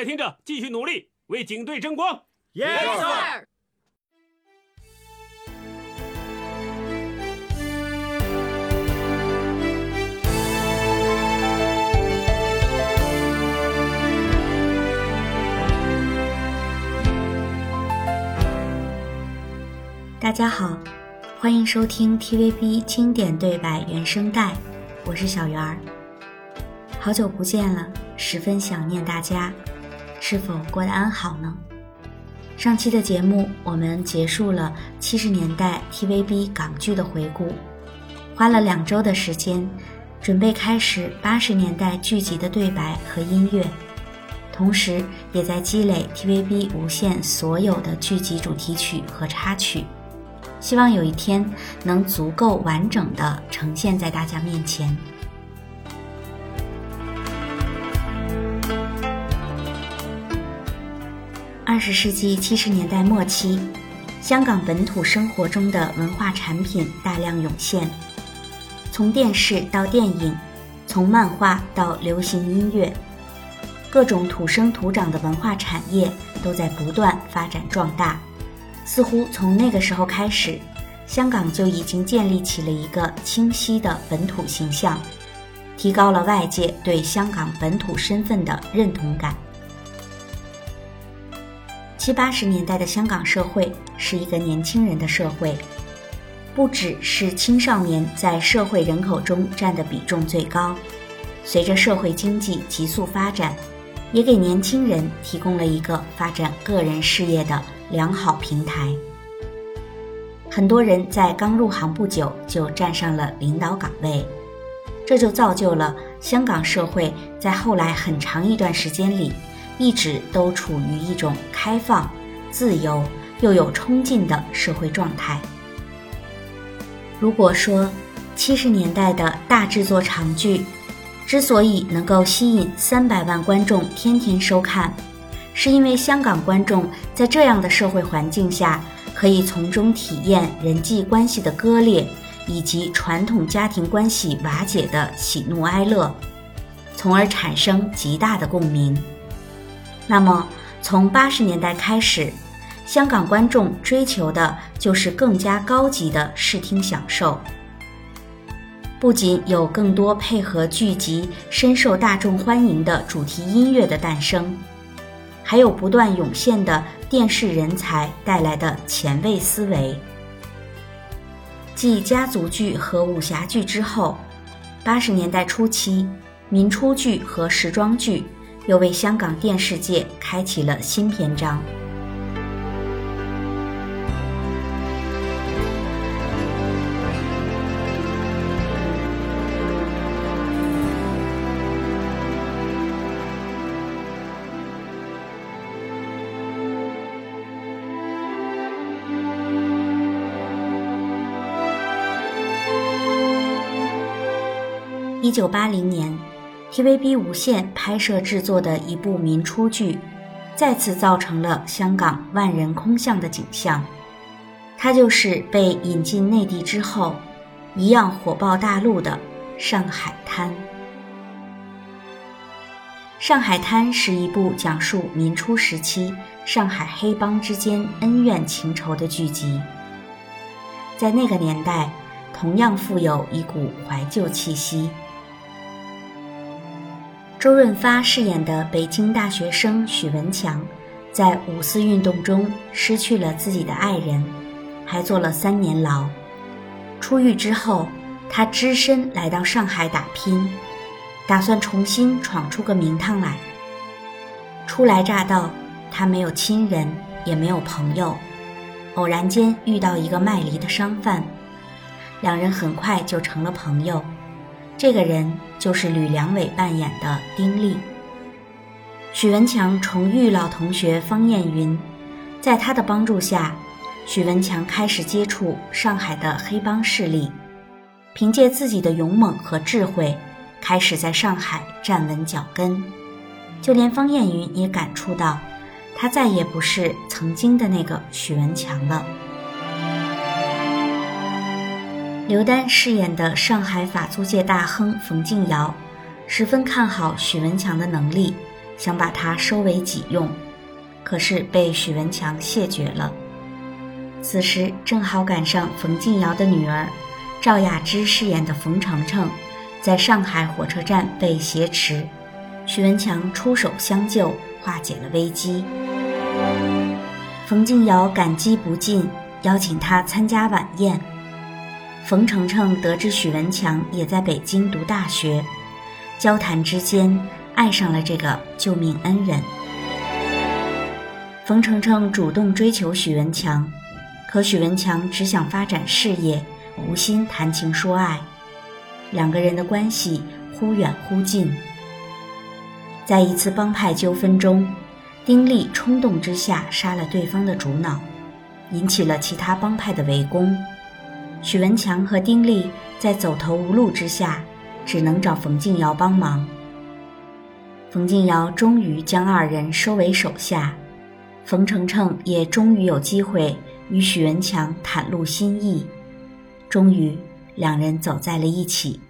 家听着，继续努力，为警队争光。Yes sir。大家好，欢迎收听 TVB 经典对白原声带，我是小圆儿。好久不见了，十分想念大家，是否过得安好呢？上期的节目我们结束了七十年代 TVB 港剧的回顾，花了两周的时间，准备开始八十年代剧集的对白和音乐，同时也在积累 TVB 无线所有的剧集主题曲和插曲。希望有一天能足够完整的呈现在大家面前。二十世纪七十年代末期，香港本土生活中的文化产品大量涌现，从电视到电影，从漫画到流行音乐，各种土生土长的文化产业都在不断发展壮大。似乎从那个时候开始，香港就已经建立起了一个清晰的本土形象，提高了外界对香港本土身份的认同感。七八十年代的香港社会是一个年轻人的社会，不只是青少年在社会人口中占的比重最高，随着社会经济急速发展，也给年轻人提供了一个发展个人事业的良好平台。很多人在刚入行不久就站上了领导岗位，这就造就了香港社会在后来很长一段时间里。一直都处于一种开放、自由又有冲劲的社会状态。如果说七十年代的大制作长剧之所以能够吸引三百万观众天天收看，是因为香港观众在这样的社会环境下，可以从中体验人际关系的割裂，以及传统家庭关系瓦解的喜怒哀乐，从而产生极大的共鸣。那么，从八十年代开始，香港观众追求的就是更加高级的视听享受。不仅有更多配合剧集深受大众欢迎的主题音乐的诞生，还有不断涌现的电视人才带来的前卫思维。继家族剧和武侠剧之后，八十年代初期，民初剧和时装剧。又为香港电视界开启了新篇章。一九八零年。TVB 无线拍摄制作的一部民初剧，再次造成了香港万人空巷的景象。它就是被引进内地之后，一样火爆大陆的《上海滩》。《上海滩》是一部讲述民初时期上海黑帮之间恩怨情仇的剧集，在那个年代，同样富有一股怀旧气息。周润发饰演的北京大学生许文强，在五四运动中失去了自己的爱人，还坐了三年牢。出狱之后，他只身来到上海打拼，打算重新闯出个名堂来。初来乍到，他没有亲人，也没有朋友，偶然间遇到一个卖梨的商贩，两人很快就成了朋友。这个人就是吕良伟扮演的丁力。许文强重遇老同学方艳云，在他的帮助下。许文强开始接触上海的黑帮势力，凭借自己的勇猛和智慧，开始在上海站稳脚跟。就连方艳云也感触到，他再也不是曾经的那个许文强了。刘丹饰演的上海法租界大亨冯敬尧，十分看好许文强的能力，想把他收为己用，可是被许文强谢绝了。此时正好赶上冯敬尧的女儿赵雅芝饰演的冯程程，在上海火车站被挟持，许文强出手相救，化解了危机。冯敬尧感激不尽，邀请他参加晚宴。冯程程得知许文强也在北京读大学，交谈之间爱上了这个救命恩人。冯程程主动追求许文强。可许文强只想发展事业，无心谈情说爱，两个人的关系忽远忽近。在一次帮派纠纷中，丁力冲动之下杀了对方的主脑，引起了其他帮派的围攻。许文强和丁力在走投无路之下，只能找冯敬尧帮忙。冯敬尧终于将二人收为手下，冯程程也终于有机会。与许文强袒露心意，终于两人走在了一起。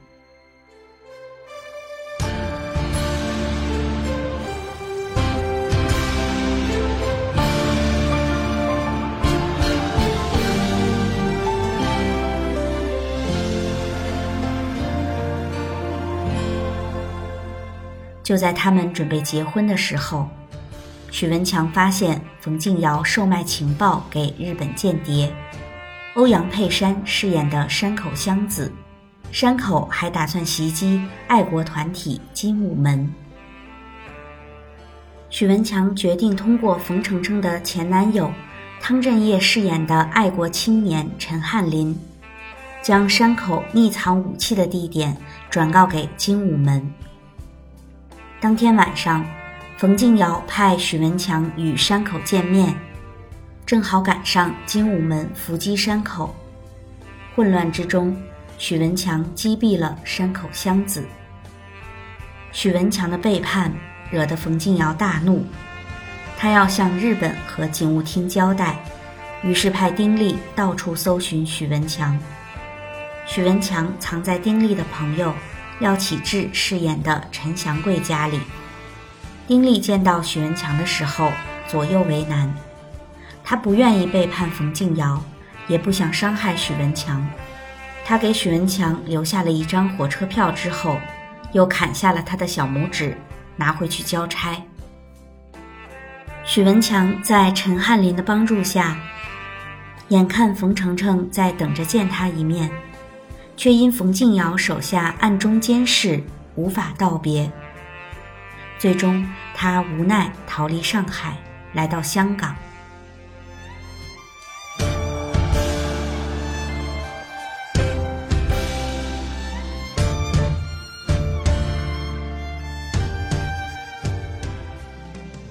就在他们准备结婚的时候。许文强发现冯敬尧售卖情报给日本间谍，欧阳佩珊饰演的山口香子，山口还打算袭击爱国团体精武门。许文强决定通过冯程程的前男友汤镇业饰演的爱国青年陈翰林，将山口匿藏武器的地点转告给精武门。当天晚上。冯敬尧派许文强与山口见面，正好赶上精武门伏击山口。混乱之中，许文强击毙了山口香子。许文强的背叛惹得冯敬尧大怒，他要向日本和警务厅交代，于是派丁力到处搜寻许文强。许文强藏在丁力的朋友廖启智饰演的陈祥贵家里。丁力见到许文强的时候，左右为难。他不愿意背叛冯敬尧，也不想伤害许文强。他给许文强留下了一张火车票之后，又砍下了他的小拇指，拿回去交差。许文强在陈翰林的帮助下，眼看冯程程在等着见他一面，却因冯敬尧手下暗中监视，无法道别。最终，他无奈逃离上海，来到香港。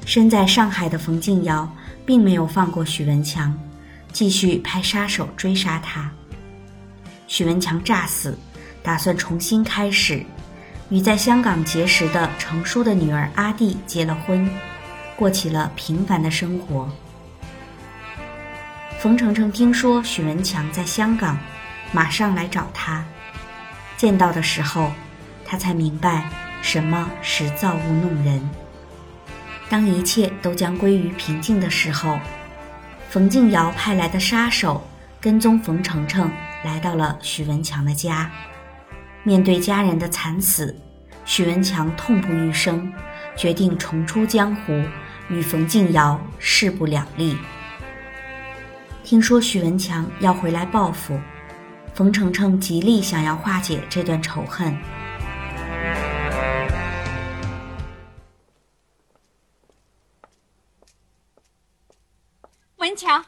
身在上海的冯敬尧并没有放过许文强，继续派杀手追杀他。许文强诈死，打算重新开始。与在香港结识的程叔的女儿阿弟结了婚，过起了平凡的生活。冯程程听说许文强在香港，马上来找他。见到的时候，他才明白什么是造物弄人。当一切都将归于平静的时候，冯敬尧派来的杀手跟踪冯程程，来到了许文强的家。面对家人的惨死，许文强痛不欲生，决定重出江湖，与冯敬尧势不两立。听说许文强要回来报复，冯程程极力想要化解这段仇恨。文强，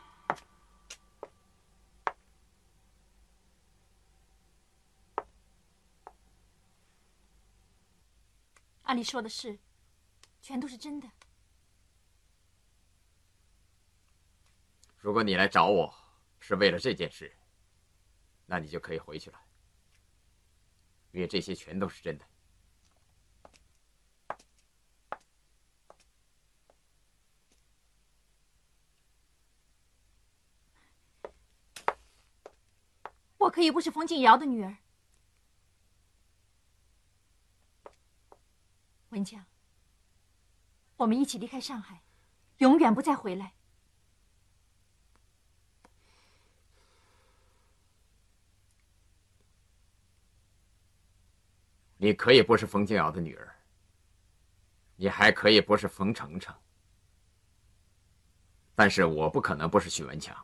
按你说的事，全都是真的。如果你来找我是为了这件事，那你就可以回去了，因为这些全都是真的。我可以不是冯静瑶的女儿，文强，我们一起离开上海，永远不再回来。你可以不是冯敬尧的女儿，你还可以不是冯程程，但是我不可能不是许文强。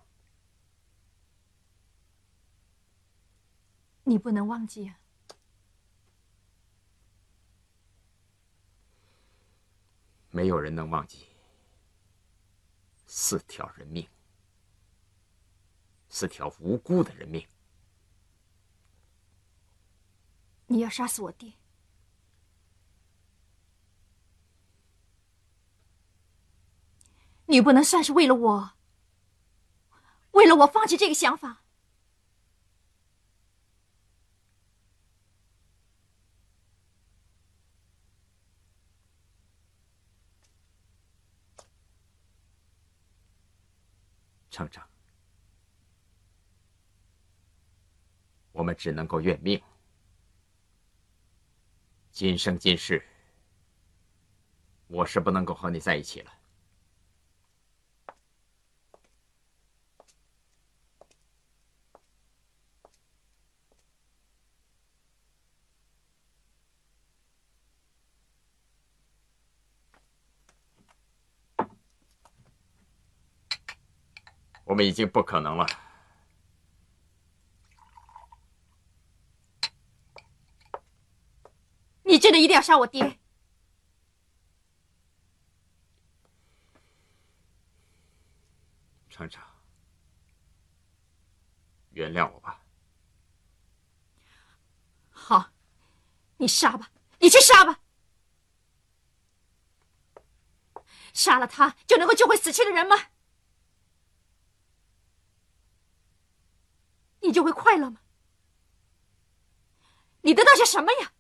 你不能忘记啊！没有人能忘记四条人命，四条无辜的人命。你要杀死我爹，你不能算是为了我，为了我放弃这个想法。程程，我们只能够怨命。今生今世，我是不能够和你在一起了。我们已经不可能了。你真的一定要杀我爹？程程，原谅我吧。好，你杀吧，你去杀吧。杀了他就能够救回死去的人吗？你就会快乐吗？你得到些什么呀？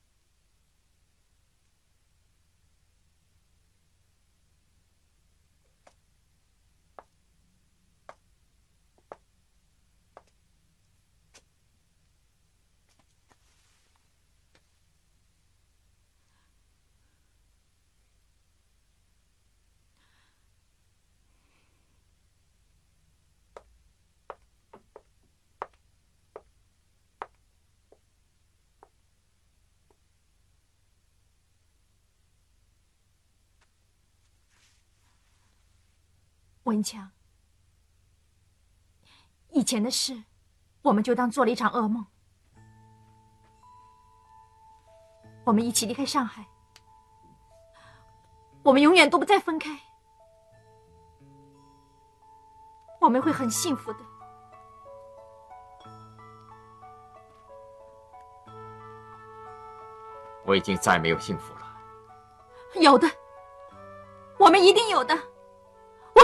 文强，以前的事，我们就当做了一场噩梦。我们一起离开上海，我们永远都不再分开，我们会很幸福的。我已经再没有幸福了。有的，我们一定有的。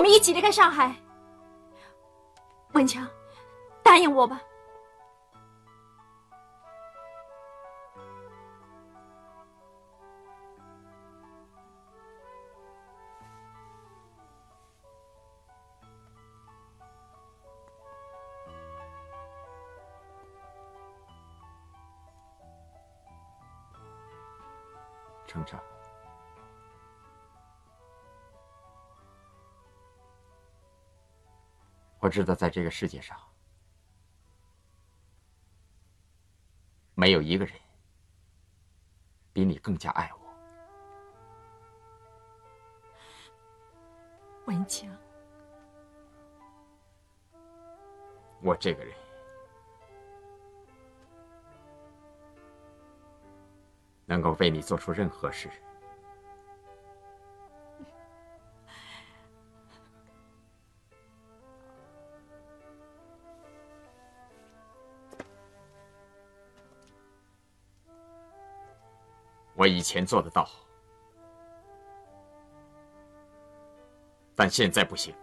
我们一起离开上海，文强，答应我吧。我知道，在这个世界上，没有一个人比你更加爱我。文强，我这个人能够为你做出任何事。我以前做得到，但现在不行。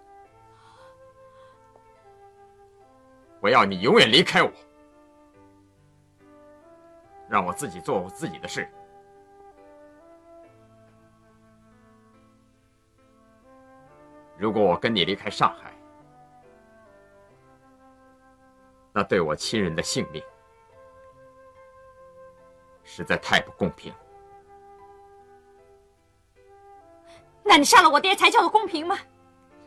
我要你永远离开我，让我自己做我自己的事。如果我跟你离开上海，那对我亲人的性命实在太不公平。那你杀了我爹才叫做公平吗？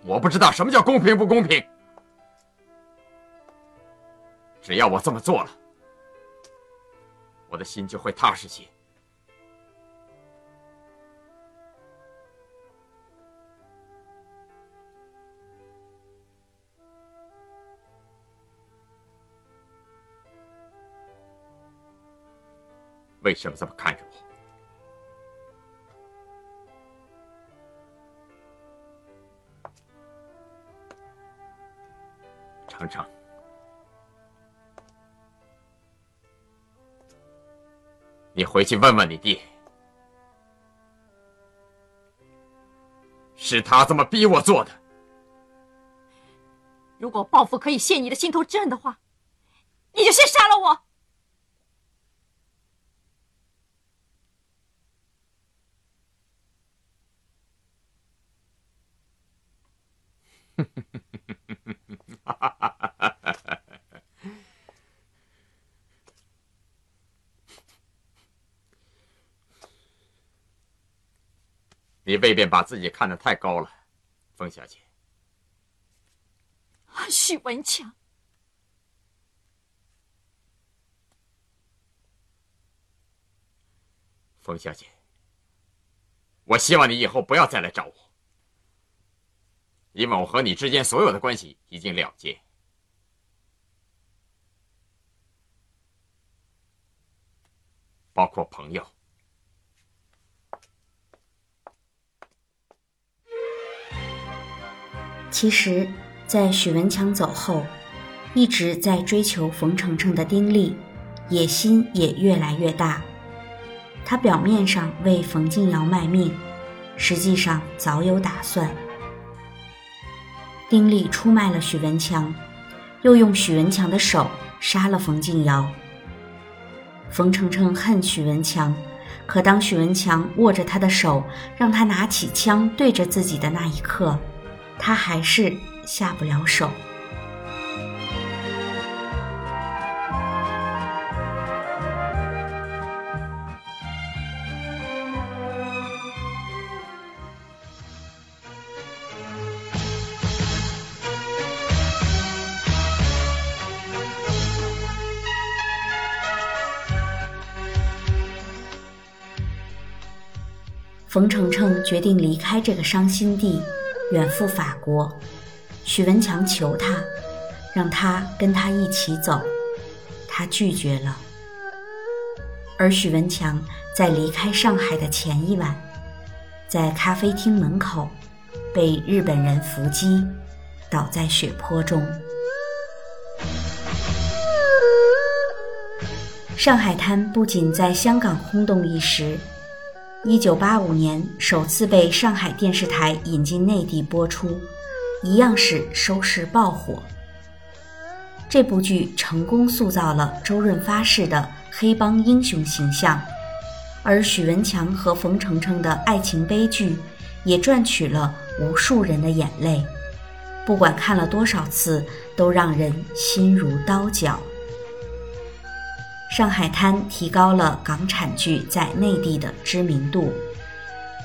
我不知道什么叫公平不公平。只要我这么做了，我的心就会踏实些。为什么这么看着我？程程，你回去问问你弟，是他这么逼我做的。如果报复可以泄你的心头之恨的话，你就先杀了我。你未免把自己看得太高了，冯小姐。许文强，冯小姐，我希望你以后不要再来找我，因为我和你之间所有的关系已经了结，包括朋友。其实，在许文强走后，一直在追求冯程程的丁力，野心也越来越大。他表面上为冯静瑶卖命，实际上早有打算。丁力出卖了许文强，又用许文强的手杀了冯静瑶。冯程程恨许文强，可当许文强握着他的手，让他拿起枪对着自己的那一刻，他还是下不了手。冯程程决定离开这个伤心地。远赴法国，许文强求他，让他跟他一起走，他拒绝了。而许文强在离开上海的前一晚，在咖啡厅门口被日本人伏击，倒在血泊中。上海滩不仅在香港轰动一时。一九八五年首次被上海电视台引进内地播出，一样是收视爆火。这部剧成功塑造了周润发式的黑帮英雄形象，而许文强和冯程程的爱情悲剧也赚取了无数人的眼泪，不管看了多少次，都让人心如刀绞。《上海滩》提高了港产剧在内地的知名度，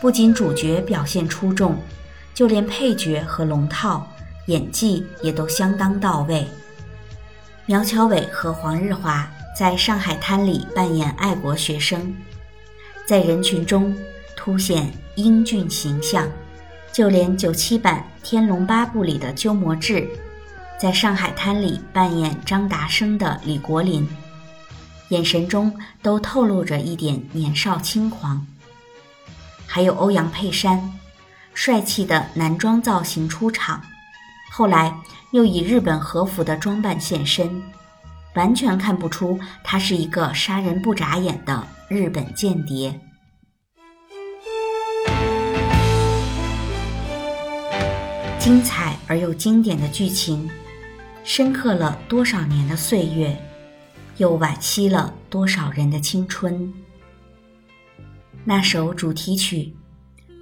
不仅主角表现出众，就连配角和龙套演技也都相当到位。苗侨伟和黄日华在《上海滩》里扮演爱国学生，在人群中凸显英俊形象。就连九七版《天龙八部》里的鸠摩智，在上海滩里扮演张达生的李国林，眼神中都透露着一点年少轻狂。还有欧阳佩珊，帅气的男装造型出场，后来又以日本和服的装扮现身，完全看不出他是一个杀人不眨眼的日本间谍。精彩而又经典的剧情，深刻了多少年的岁月，又惋惜了多少人的青春。那首主题曲，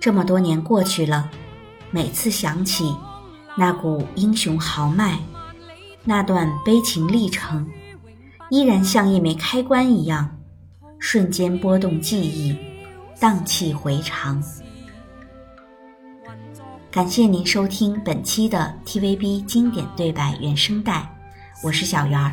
这么多年过去了，每次想起那股英雄豪迈，那段悲情历程，依然像一枚开关一样，瞬间拨动记忆，荡气回肠。感谢您收听本期的 TVB 经典对白原声带，我是小圆儿，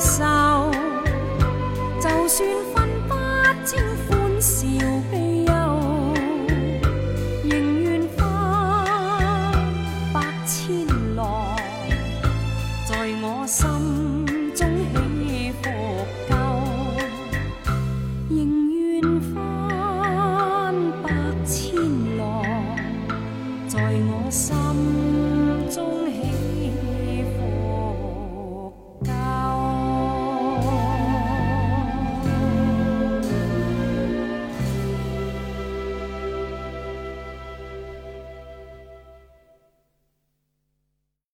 算。